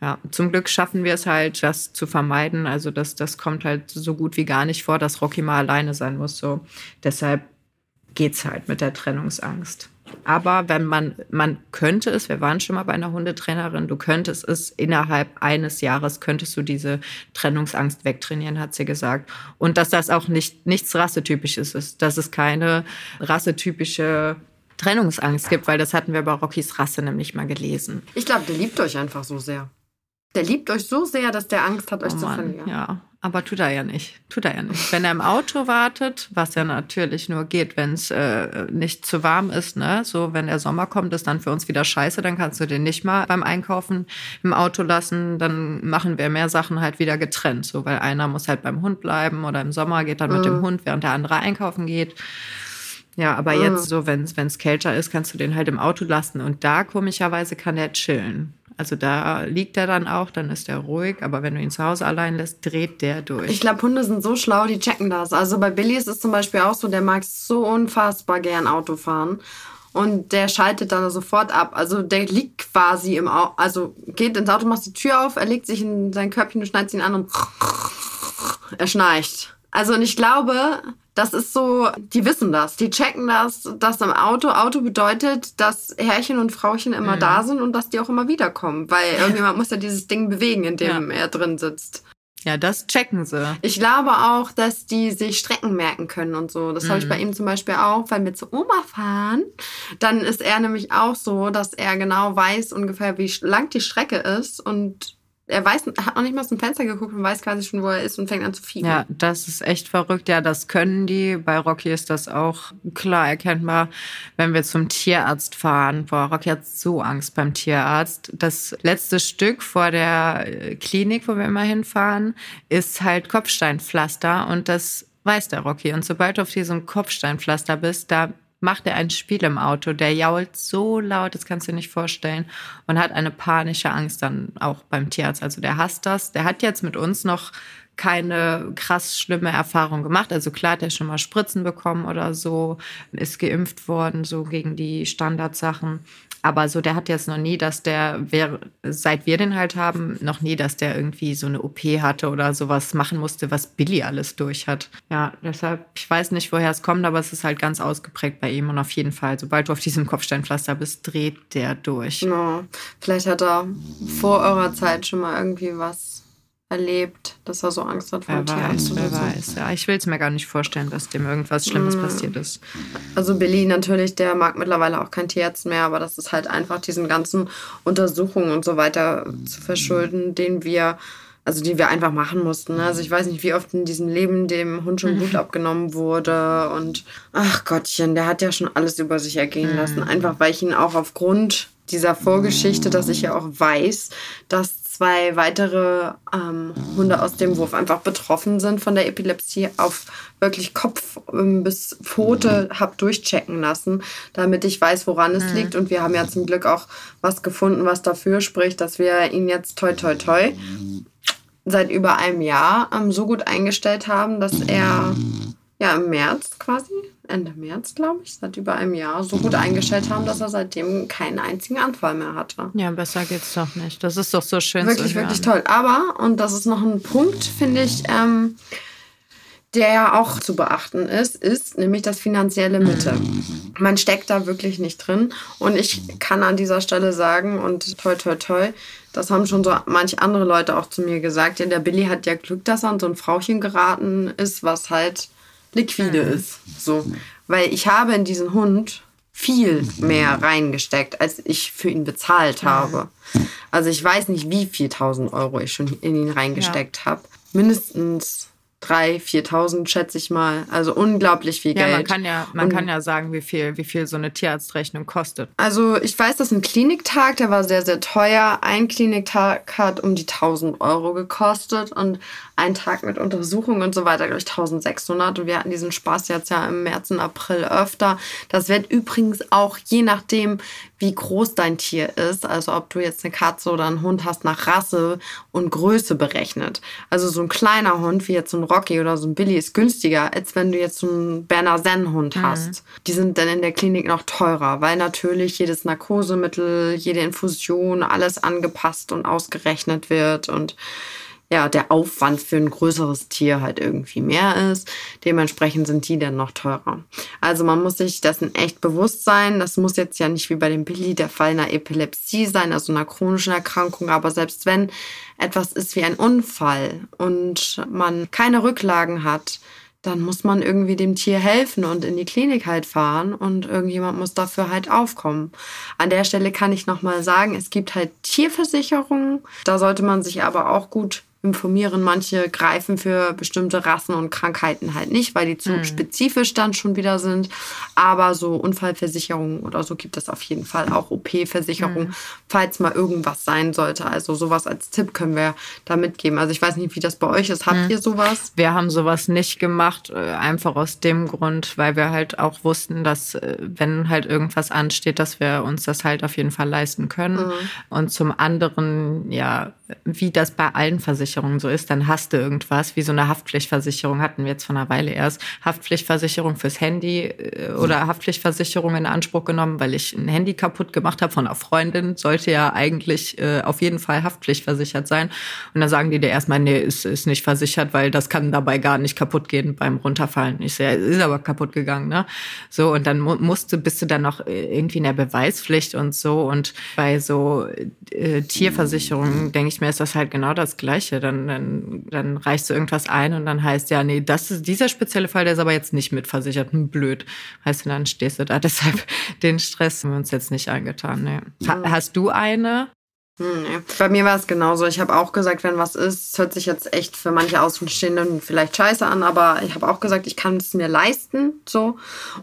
Speaker 3: Ja, zum Glück schaffen wir es halt, das zu vermeiden. Also das, das kommt halt so gut wie gar nicht vor, dass Rocky mal alleine sein muss. So deshalb geht's halt mit der Trennungsangst. Aber wenn man, man könnte es, wir waren schon mal bei einer Hundetrainerin, du könntest es innerhalb eines Jahres, könntest du diese Trennungsangst wegtrainieren, hat sie gesagt. Und dass das auch nicht, nichts Rassetypisches ist, dass es keine rassetypische Trennungsangst gibt, weil das hatten wir bei Rockys Rasse nämlich mal gelesen.
Speaker 1: Ich glaube, der liebt euch einfach so sehr. Der liebt euch so sehr, dass der Angst hat, euch
Speaker 3: oh
Speaker 1: zu verlieren.
Speaker 3: Ja, aber tut er ja nicht. Tut er ja nicht. Wenn er im Auto wartet, was ja natürlich nur geht, wenn es äh, nicht zu warm ist, ne? So, wenn der Sommer kommt, ist dann für uns wieder scheiße, dann kannst du den nicht mal beim Einkaufen im Auto lassen. Dann machen wir mehr Sachen halt wieder getrennt. So, weil einer muss halt beim Hund bleiben oder im Sommer geht dann mit dem mhm. Hund, während der andere einkaufen geht. Ja, aber mhm. jetzt so, wenn es kälter ist, kannst du den halt im Auto lassen. Und da komischerweise kann der chillen. Also da liegt er dann auch, dann ist er ruhig. Aber wenn du ihn zu Hause allein lässt, dreht der durch.
Speaker 1: Ich glaube, Hunde sind so schlau, die checken das. Also bei Billy ist es zum Beispiel auch so, der mag so unfassbar gern Auto fahren. Und der schaltet dann sofort ab. Also der liegt quasi im Auto, also geht ins Auto, macht die Tür auf, er legt sich in sein Körbchen, du schneidest ihn an und er schnarcht. Also und ich glaube, das ist so, die wissen das, die checken das, dass im Auto, Auto bedeutet, dass Herrchen und Frauchen immer mhm. da sind und dass die auch immer wiederkommen, weil irgendjemand muss ja dieses Ding bewegen, in dem ja. er drin sitzt.
Speaker 3: Ja, das checken sie.
Speaker 1: Ich glaube auch, dass die sich Strecken merken können und so. Das mhm. habe ich bei ihm zum Beispiel auch, weil wir zu Oma fahren. Dann ist er nämlich auch so, dass er genau weiß ungefähr, wie lang die Strecke ist und er weiß, hat noch nicht mal aus dem Fenster geguckt und weiß quasi schon, wo er ist und fängt an zu fiepen.
Speaker 3: Ja, das ist echt verrückt. Ja, das können die. Bei Rocky ist das auch klar erkennbar, wenn wir zum Tierarzt fahren. Boah, Rocky hat so Angst beim Tierarzt. Das letzte Stück vor der äh, Klinik, wo wir immer hinfahren, ist halt Kopfsteinpflaster und das weiß der Rocky. Und sobald du auf diesem Kopfsteinpflaster bist, da macht er ein Spiel im Auto. Der jault so laut, das kannst du dir nicht vorstellen. Und hat eine panische Angst dann auch beim Tierarzt. Also der hasst das. Der hat jetzt mit uns noch keine krass schlimme Erfahrung gemacht. Also klar hat er schon mal Spritzen bekommen oder so, ist geimpft worden, so gegen die Standardsachen. Aber so, der hat jetzt noch nie, dass der, wer, seit wir den halt haben, noch nie, dass der irgendwie so eine OP hatte oder sowas machen musste, was Billy alles durch hat. Ja, deshalb, ich weiß nicht, woher es kommt, aber es ist halt ganz ausgeprägt bei ihm und auf jeden Fall, sobald du auf diesem Kopfsteinpflaster bist, dreht der durch.
Speaker 1: Ja, vielleicht hat er vor eurer Zeit schon mal irgendwie was erlebt, dass er so Angst hat vor
Speaker 3: wer Tierarzt weiß, wer so. weiß. Ja, ich will es mir gar nicht vorstellen, dass dem irgendwas Schlimmes mm. passiert ist.
Speaker 1: Also Billy natürlich, der mag mittlerweile auch kein Tierarzt mehr, aber das ist halt einfach diesen ganzen Untersuchungen und so weiter zu verschulden, den wir also die wir einfach machen mussten. Also ich weiß nicht, wie oft in diesem Leben dem Hund schon Blut (laughs) abgenommen wurde und ach Gottchen, der hat ja schon alles über sich ergehen lassen, mm. einfach weil ich ihn auch aufgrund dieser Vorgeschichte, dass ich ja auch weiß, dass zwei weitere ähm, Hunde aus dem Wurf einfach betroffen sind von der Epilepsie, auf wirklich Kopf ähm, bis Pfote habe durchchecken lassen, damit ich weiß, woran es mhm. liegt. Und wir haben ja zum Glück auch was gefunden, was dafür spricht, dass wir ihn jetzt toi toi toi seit über einem Jahr ähm, so gut eingestellt haben, dass er ja im März quasi Ende März, glaube ich, seit über einem Jahr so gut eingestellt haben, dass er seitdem keinen einzigen Anfall mehr hatte.
Speaker 3: Ja, besser geht's doch nicht. Das ist doch so schön.
Speaker 1: Wirklich, wirklich toll. Aber, und das ist noch ein Punkt, finde ich, ähm, der ja auch zu beachten ist, ist nämlich das finanzielle Mittel. Man steckt da wirklich nicht drin. Und ich kann an dieser Stelle sagen, und toi, toi, toi, das haben schon so manche andere Leute auch zu mir gesagt. Ja, der Billy hat ja Glück, dass er an so ein Frauchen geraten ist, was halt liquide mhm. ist. So. Weil ich habe in diesen Hund viel mehr reingesteckt, als ich für ihn bezahlt habe. Also ich weiß nicht, wie viel tausend Euro ich schon in ihn reingesteckt ja. habe. Mindestens 3.000, 4.000 schätze ich mal. Also unglaublich viel
Speaker 3: ja,
Speaker 1: Geld.
Speaker 3: Man kann ja, man und, kann ja sagen, wie viel, wie viel so eine Tierarztrechnung kostet.
Speaker 1: Also ich weiß, dass ein Kliniktag, der war sehr, sehr teuer. Ein Kliniktag hat um die 1.000 Euro gekostet und ein Tag mit Untersuchung und so weiter, glaube ich, 1.600. Und wir hatten diesen Spaß jetzt ja im März und April öfter. Das wird übrigens auch je nachdem, wie groß dein Tier ist, also ob du jetzt eine Katze oder einen Hund hast, nach Rasse und Größe berechnet. Also so ein kleiner Hund wie jetzt so ein Rocky oder so ein Billy ist günstiger, als wenn du jetzt so einen Berner Senn-Hund mhm. hast. Die sind dann in der Klinik noch teurer, weil natürlich jedes Narkosemittel, jede Infusion, alles angepasst und ausgerechnet wird und ja, der Aufwand für ein größeres Tier halt irgendwie mehr ist. Dementsprechend sind die dann noch teurer. Also man muss sich dessen echt bewusst sein. Das muss jetzt ja nicht wie bei dem Billy der Fall einer Epilepsie sein, also einer chronischen Erkrankung. Aber selbst wenn etwas ist wie ein Unfall und man keine Rücklagen hat, dann muss man irgendwie dem Tier helfen und in die Klinik halt fahren und irgendjemand muss dafür halt aufkommen. An der Stelle kann ich nochmal sagen, es gibt halt Tierversicherungen. Da sollte man sich aber auch gut informieren. Manche greifen für bestimmte Rassen und Krankheiten halt nicht, weil die zu mhm. spezifisch dann schon wieder sind. Aber so Unfallversicherungen oder so gibt es auf jeden Fall auch OP-Versicherung, mhm. falls mal irgendwas sein sollte. Also sowas als Tipp können wir da mitgeben. Also ich weiß nicht, wie das bei euch ist. Habt mhm. ihr sowas?
Speaker 3: Wir haben sowas nicht gemacht, äh, einfach aus dem Grund, weil wir halt auch wussten, dass äh, wenn halt irgendwas ansteht, dass wir uns das halt auf jeden Fall leisten können. Mhm. Und zum anderen, ja, wie das bei allen Versicherungen so ist, dann hast du irgendwas, wie so eine Haftpflichtversicherung hatten wir jetzt vor einer Weile erst, Haftpflichtversicherung fürs Handy äh, oder Haftpflichtversicherung in Anspruch genommen, weil ich ein Handy kaputt gemacht habe von einer Freundin, sollte ja eigentlich äh, auf jeden Fall Haftpflichtversichert sein. Und dann sagen die dir erstmal, nee, ist, ist nicht versichert, weil das kann dabei gar nicht kaputt gehen beim Runterfallen. Ich sehe, ist aber kaputt gegangen, ne? So, und dann musst du, bist du dann noch äh, irgendwie in der Beweispflicht und so. Und bei so äh, Tierversicherungen denke ich mir ist das halt genau das Gleiche. Dann, dann, dann reichst du irgendwas ein und dann heißt ja, nee, das ist dieser spezielle Fall, der ist aber jetzt nicht mitversichert. Hm, blöd. Heißt, dann stehst du da. (laughs) Deshalb den Stress haben wir uns jetzt nicht eingetan. Nee. Ha, hast du eine?
Speaker 1: Nee. Bei mir war es genauso. Ich habe auch gesagt, wenn was ist, hört sich jetzt echt für manche Außenstehenden vielleicht scheiße an, aber ich habe auch gesagt, ich kann es mir leisten. So.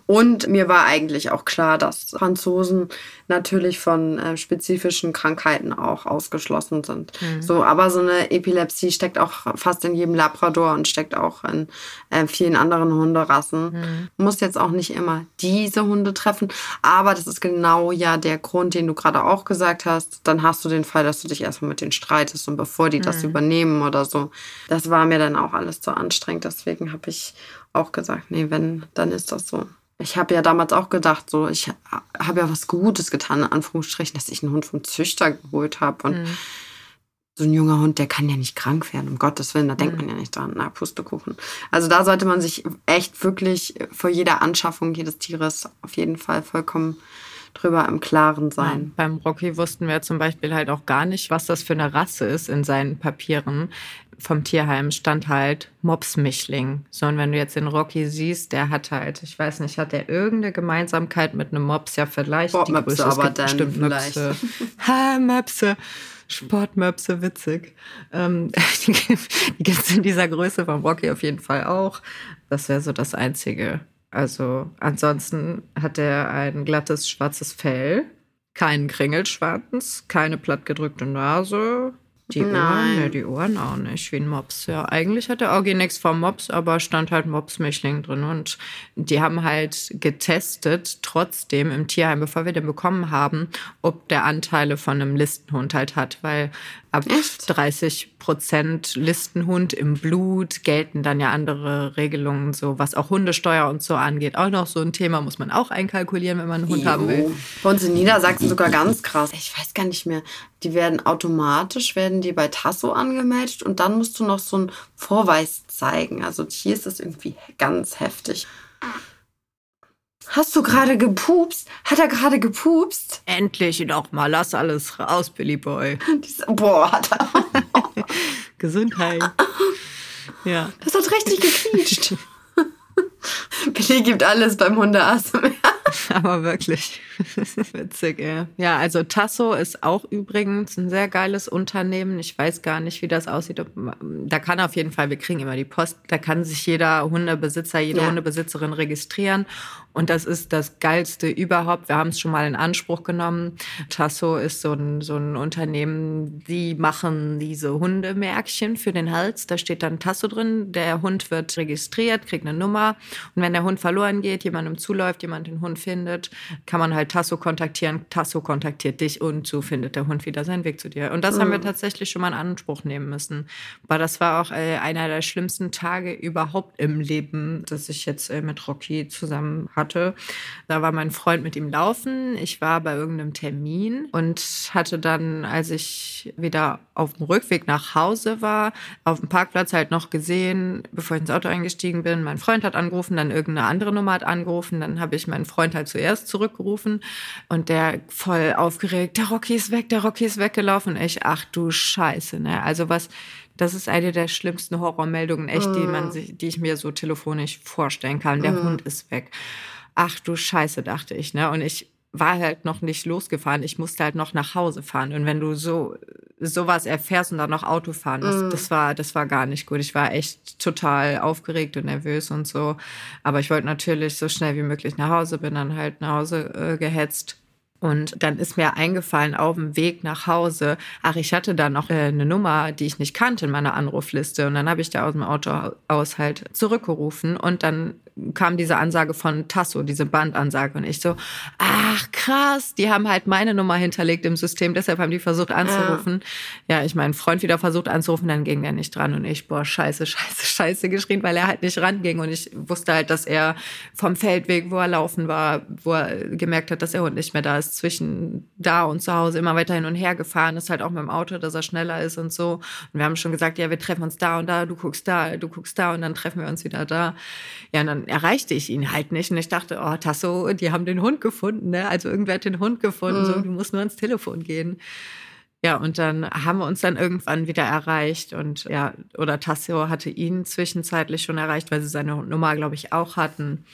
Speaker 1: Und mir war eigentlich auch klar, dass Franzosen natürlich von äh, spezifischen Krankheiten auch ausgeschlossen sind. Mhm. So, aber so eine Epilepsie steckt auch fast in jedem Labrador und steckt auch in äh, vielen anderen Hunderassen. Mhm. Muss jetzt auch nicht immer diese Hunde treffen, aber das ist genau ja der Grund, den du gerade auch gesagt hast. Dann hast du den Fall, dass du dich erstmal mit denen streitest und bevor die mhm. das übernehmen oder so. Das war mir dann auch alles zu anstrengend. Deswegen habe ich auch gesagt, nee, wenn, dann ist das so. Ich habe ja damals auch gedacht, so, ich habe ja was Gutes getan, in Anführungsstrichen, dass ich einen Hund vom Züchter geholt habe. Und mhm. so ein junger Hund, der kann ja nicht krank werden, um Gottes Willen, da mhm. denkt man ja nicht dran. Na, Pustekuchen. Also da sollte man sich echt wirklich vor jeder Anschaffung jedes Tieres auf jeden Fall vollkommen drüber im Klaren sein. Ja,
Speaker 3: beim Rocky wussten wir zum Beispiel halt auch gar nicht, was das für eine Rasse ist in seinen Papieren. Vom Tierheim stand halt Mopsmischling. So, und wenn du jetzt den Rocky siehst, der hat halt, ich weiß nicht, hat der irgendeine Gemeinsamkeit mit einem Mops? Ja, vielleicht
Speaker 1: Boah, die Möpse, Größe. aber dann bestimmt Möpse. (laughs)
Speaker 3: ha, Möpse. Sportmöpse, witzig. Ähm, (laughs) die gibt es in dieser Größe vom Rocky auf jeden Fall auch. Das wäre so das Einzige. Also ansonsten hat er ein glattes schwarzes Fell, keinen Kringelschwanz, keine plattgedrückte Nase, die Nein. Ohren? Ne, die Ohren auch nicht, wie ein Mops. Ja, eigentlich hat der Augi nichts vom Mops, aber stand halt Mops-Mischling drin. Und die haben halt getestet, trotzdem im Tierheim, bevor wir den bekommen haben, ob der Anteile von einem Listenhund halt hat. Weil ab Echt? 30 Prozent Listenhund im Blut gelten dann ja andere Regelungen, so was auch Hundesteuer und so angeht. Auch noch so ein Thema muss man auch einkalkulieren, wenn man einen Hund jo. haben will.
Speaker 1: Bei uns in Niedersachsen sogar ganz krass. Ich weiß gar nicht mehr. Die werden automatisch, werden die bei Tasso angemeldet und dann musst du noch so einen Vorweis zeigen. Also hier ist das irgendwie ganz heftig. Hast du gerade gepupst? Hat er gerade gepupst?
Speaker 3: Endlich doch mal, lass alles raus, Billy Boy.
Speaker 1: Boah, hat er. (laughs)
Speaker 3: Gesundheit. Ja.
Speaker 1: Das hat richtig gequietscht. (laughs) Billy gibt alles beim Hundearzt. (laughs)
Speaker 3: Aber wirklich. Witzig, ey. Ja, also Tasso ist auch übrigens ein sehr geiles Unternehmen. Ich weiß gar nicht, wie das aussieht. Da kann auf jeden Fall, wir kriegen immer die Post, da kann sich jeder Hundebesitzer, jede ja. Hundebesitzerin registrieren. Und das ist das Geilste überhaupt. Wir haben es schon mal in Anspruch genommen. Tasso ist so ein, so ein Unternehmen, die machen diese Hundemärkchen für den Hals. Da steht dann Tasso drin. Der Hund wird registriert, kriegt eine Nummer. Und wenn der Hund verloren geht, jemandem zuläuft, jemand den Hund findet, kann man halt Tasso kontaktieren. Tasso kontaktiert dich und so findet der Hund wieder seinen Weg zu dir. Und das mhm. haben wir mhm. tatsächlich schon mal in Anspruch nehmen müssen. Aber das war auch äh, einer der schlimmsten Tage überhaupt im Leben, dass ich jetzt äh, mit Rocky zusammen hatte hatte. Da war mein Freund mit ihm laufen. Ich war bei irgendeinem Termin und hatte dann, als ich wieder auf dem Rückweg nach Hause war, auf dem Parkplatz halt noch gesehen, bevor ich ins Auto eingestiegen bin, mein Freund hat angerufen, dann irgendeine andere Nummer hat angerufen. Dann habe ich meinen Freund halt zuerst zurückgerufen und der voll aufgeregt, der Rocky ist weg, der Rocky ist weggelaufen. Und ich, ach du Scheiße, ne? Also was, das ist eine der schlimmsten Horrormeldungen, echt, die man sich, die ich mir so telefonisch vorstellen kann. Der mm. Hund ist weg ach du Scheiße, dachte ich, ne? Und ich war halt noch nicht losgefahren. Ich musste halt noch nach Hause fahren. Und wenn du so sowas erfährst und dann noch Auto fahren musst, mm. das war das war gar nicht gut. Ich war echt total aufgeregt und nervös und so. Aber ich wollte natürlich so schnell wie möglich nach Hause, bin dann halt nach Hause äh, gehetzt und dann ist mir eingefallen auf dem Weg nach Hause, ach, ich hatte da noch äh, eine Nummer, die ich nicht kannte in meiner Anrufliste. Und dann habe ich da aus dem Auto aus halt zurückgerufen und dann kam diese Ansage von Tasso, diese Bandansage. Und ich so, ach krass, die haben halt meine Nummer hinterlegt im System, deshalb haben die versucht anzurufen. Ja, ja ich meinen Freund wieder versucht anzurufen, dann ging der nicht dran. Und ich, boah, scheiße, scheiße, scheiße geschrien, weil er halt nicht ranging. Und ich wusste halt, dass er vom Feldweg, wo er laufen war, wo er gemerkt hat, dass der Hund nicht mehr da ist, ist zwischen da und zu Hause immer weiter hin und her gefahren, ist halt auch mit dem Auto, dass er schneller ist und so. Und wir haben schon gesagt, ja, wir treffen uns da und da, du guckst da, du guckst da und dann treffen wir uns wieder da. Ja, und dann erreichte ich ihn halt nicht und ich dachte, oh, Tasso, die haben den Hund gefunden, ne? Also irgendwer hat den Hund gefunden, mhm. so, du musst nur ans Telefon gehen. Ja, und dann haben wir uns dann irgendwann wieder erreicht und ja, oder Tassio hatte ihn zwischenzeitlich schon erreicht, weil sie seine Nummer, glaube ich, auch hatten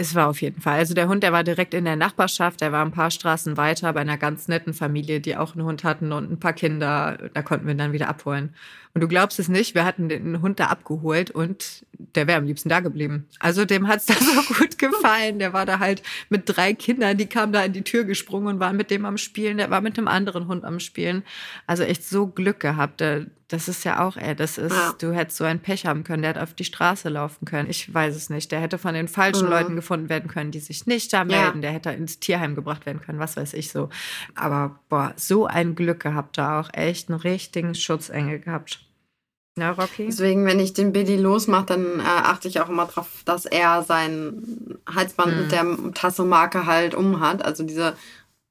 Speaker 3: Es war auf jeden Fall. Also der Hund, der war direkt in der Nachbarschaft, der war ein paar Straßen weiter bei einer ganz netten Familie, die auch einen Hund hatten und ein paar Kinder. Da konnten wir ihn dann wieder abholen. Und du glaubst es nicht, wir hatten den Hund da abgeholt und der wäre am liebsten da geblieben. Also dem hat's (laughs) da so gut gefallen. Der war da halt mit drei Kindern, die kamen da in die Tür gesprungen und waren mit dem am Spielen. Der war mit einem anderen Hund am Spielen. Also echt so Glück gehabt. Das ist ja auch, ey, das ist, ja. du hättest so ein Pech haben können, der hätte auf die Straße laufen können. Ich weiß es nicht. Der hätte von den falschen mhm. Leuten gefunden werden können, die sich nicht da melden. Ja. Der hätte ins Tierheim gebracht werden können, was weiß ich so. Aber boah, so ein Glück gehabt da auch. Echt einen richtigen Schutzengel gehabt.
Speaker 1: Ja, Rocky. Deswegen, wenn ich den Billy losmache, dann äh, achte ich auch immer darauf, dass er sein Halsband mhm. mit der Tassemarke halt umhat. Also diese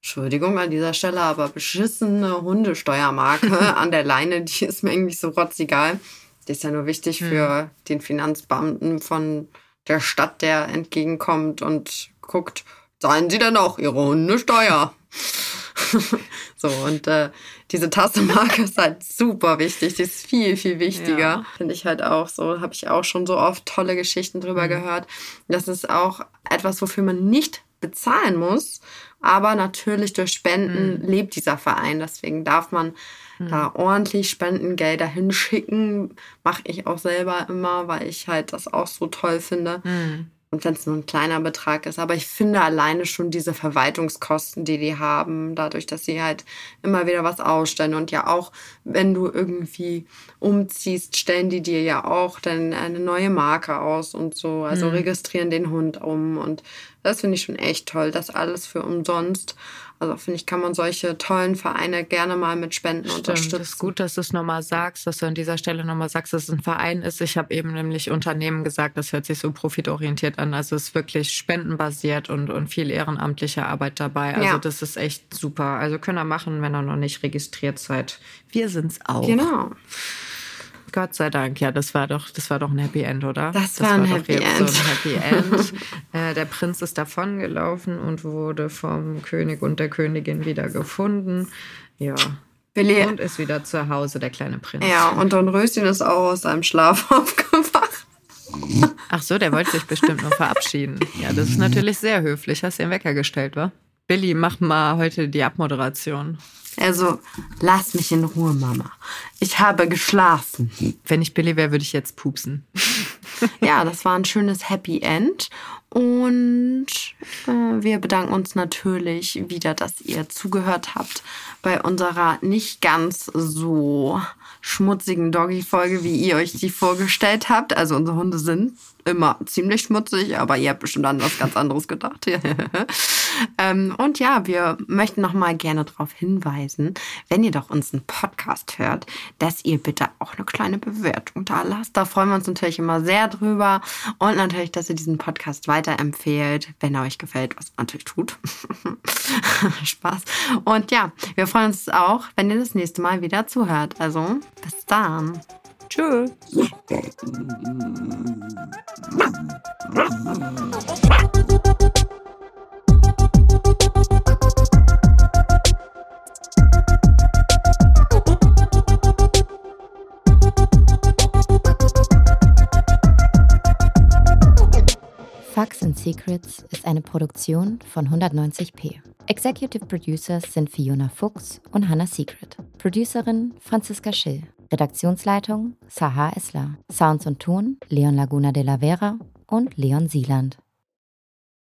Speaker 1: Entschuldigung an dieser Stelle, aber beschissene Hundesteuermarke (laughs) an der Leine, die ist mir eigentlich so rotzegal. Die ist ja nur wichtig mhm. für den Finanzbeamten von der Stadt, der entgegenkommt und guckt, zahlen Sie denn auch Ihre Hundesteuer? (laughs) so, und äh, diese Tassemarke ist halt super wichtig. Die ist viel, viel wichtiger. Ja. Finde ich halt auch so. Habe ich auch schon so oft tolle Geschichten drüber mhm. gehört. Das ist auch etwas, wofür man nicht bezahlen muss. Aber natürlich durch Spenden mhm. lebt dieser Verein. Deswegen darf man mhm. da ordentlich Spendengelder hinschicken. Mache ich auch selber immer, weil ich halt das auch so toll finde. Mhm. Und wenn es nur ein kleiner Betrag ist. Aber ich finde alleine schon diese Verwaltungskosten, die die haben, dadurch, dass sie halt immer wieder was ausstellen. Und ja auch, wenn du irgendwie umziehst, stellen die dir ja auch dann eine neue Marke aus und so. Also mhm. registrieren den Hund um. Und das finde ich schon echt toll. Das alles für umsonst. Also finde ich, kann man solche tollen Vereine gerne mal mit Spenden Stimmt, unterstützen.
Speaker 3: Es ist gut, dass du es nochmal sagst, dass du an dieser Stelle nochmal sagst, dass es ein Verein ist. Ich habe eben nämlich Unternehmen gesagt, das hört sich so profitorientiert an. Also es ist wirklich spendenbasiert und, und viel ehrenamtliche Arbeit dabei. Also ja. das ist echt super. Also könnt ihr machen, wenn ihr noch nicht registriert seid. Wir sind's auch.
Speaker 1: Genau.
Speaker 3: Gott sei Dank, ja, das war doch, das war doch ein Happy End, oder?
Speaker 1: Das, das war ein, Happy End.
Speaker 3: So ein Happy End. äh, der Prinz ist davongelaufen und wurde vom König und der Königin wieder gefunden. Ja. Billy. Und ist wieder zu Hause, der kleine Prinz.
Speaker 1: Ja, und Don Röschen ist auch aus seinem Schlaf (laughs) aufgewacht.
Speaker 3: Ach so, der wollte sich bestimmt noch verabschieden. Ja, das ist natürlich sehr höflich. Hast du den Wecker gestellt, wa? Billy, mach mal heute die Abmoderation.
Speaker 1: Also, lass mich in Ruhe, Mama. Ich habe geschlafen.
Speaker 3: Wenn ich Billy wäre, würde ich jetzt pupsen. (laughs)
Speaker 1: ja, das war ein schönes Happy End. Und äh, wir bedanken uns natürlich wieder, dass ihr zugehört habt bei unserer nicht ganz so schmutzigen Doggy-Folge, wie ihr euch die vorgestellt habt. Also unsere Hunde sind immer ziemlich schmutzig, aber ihr habt bestimmt an was ganz anderes gedacht. (laughs) ähm, und ja, wir möchten noch mal gerne darauf hinweisen, wenn ihr doch unseren Podcast hört, dass ihr bitte auch eine kleine Bewertung da lasst. Da freuen wir uns natürlich immer sehr drüber und natürlich, dass ihr diesen Podcast weiterempfehlt, wenn er euch gefällt, was natürlich tut. (laughs) Spaß. Und ja, wir freuen uns auch, wenn ihr das nächste Mal wieder zuhört. Also bis dann. Tschüss.
Speaker 2: Facts and Secrets ist eine Produktion von 190p. Executive Producers sind Fiona Fuchs und Hannah Secret. Producerin Franziska Schill. Redaktionsleitung Sahar Esler. Sounds und Ton Leon Laguna de la Vera und Leon Sieland.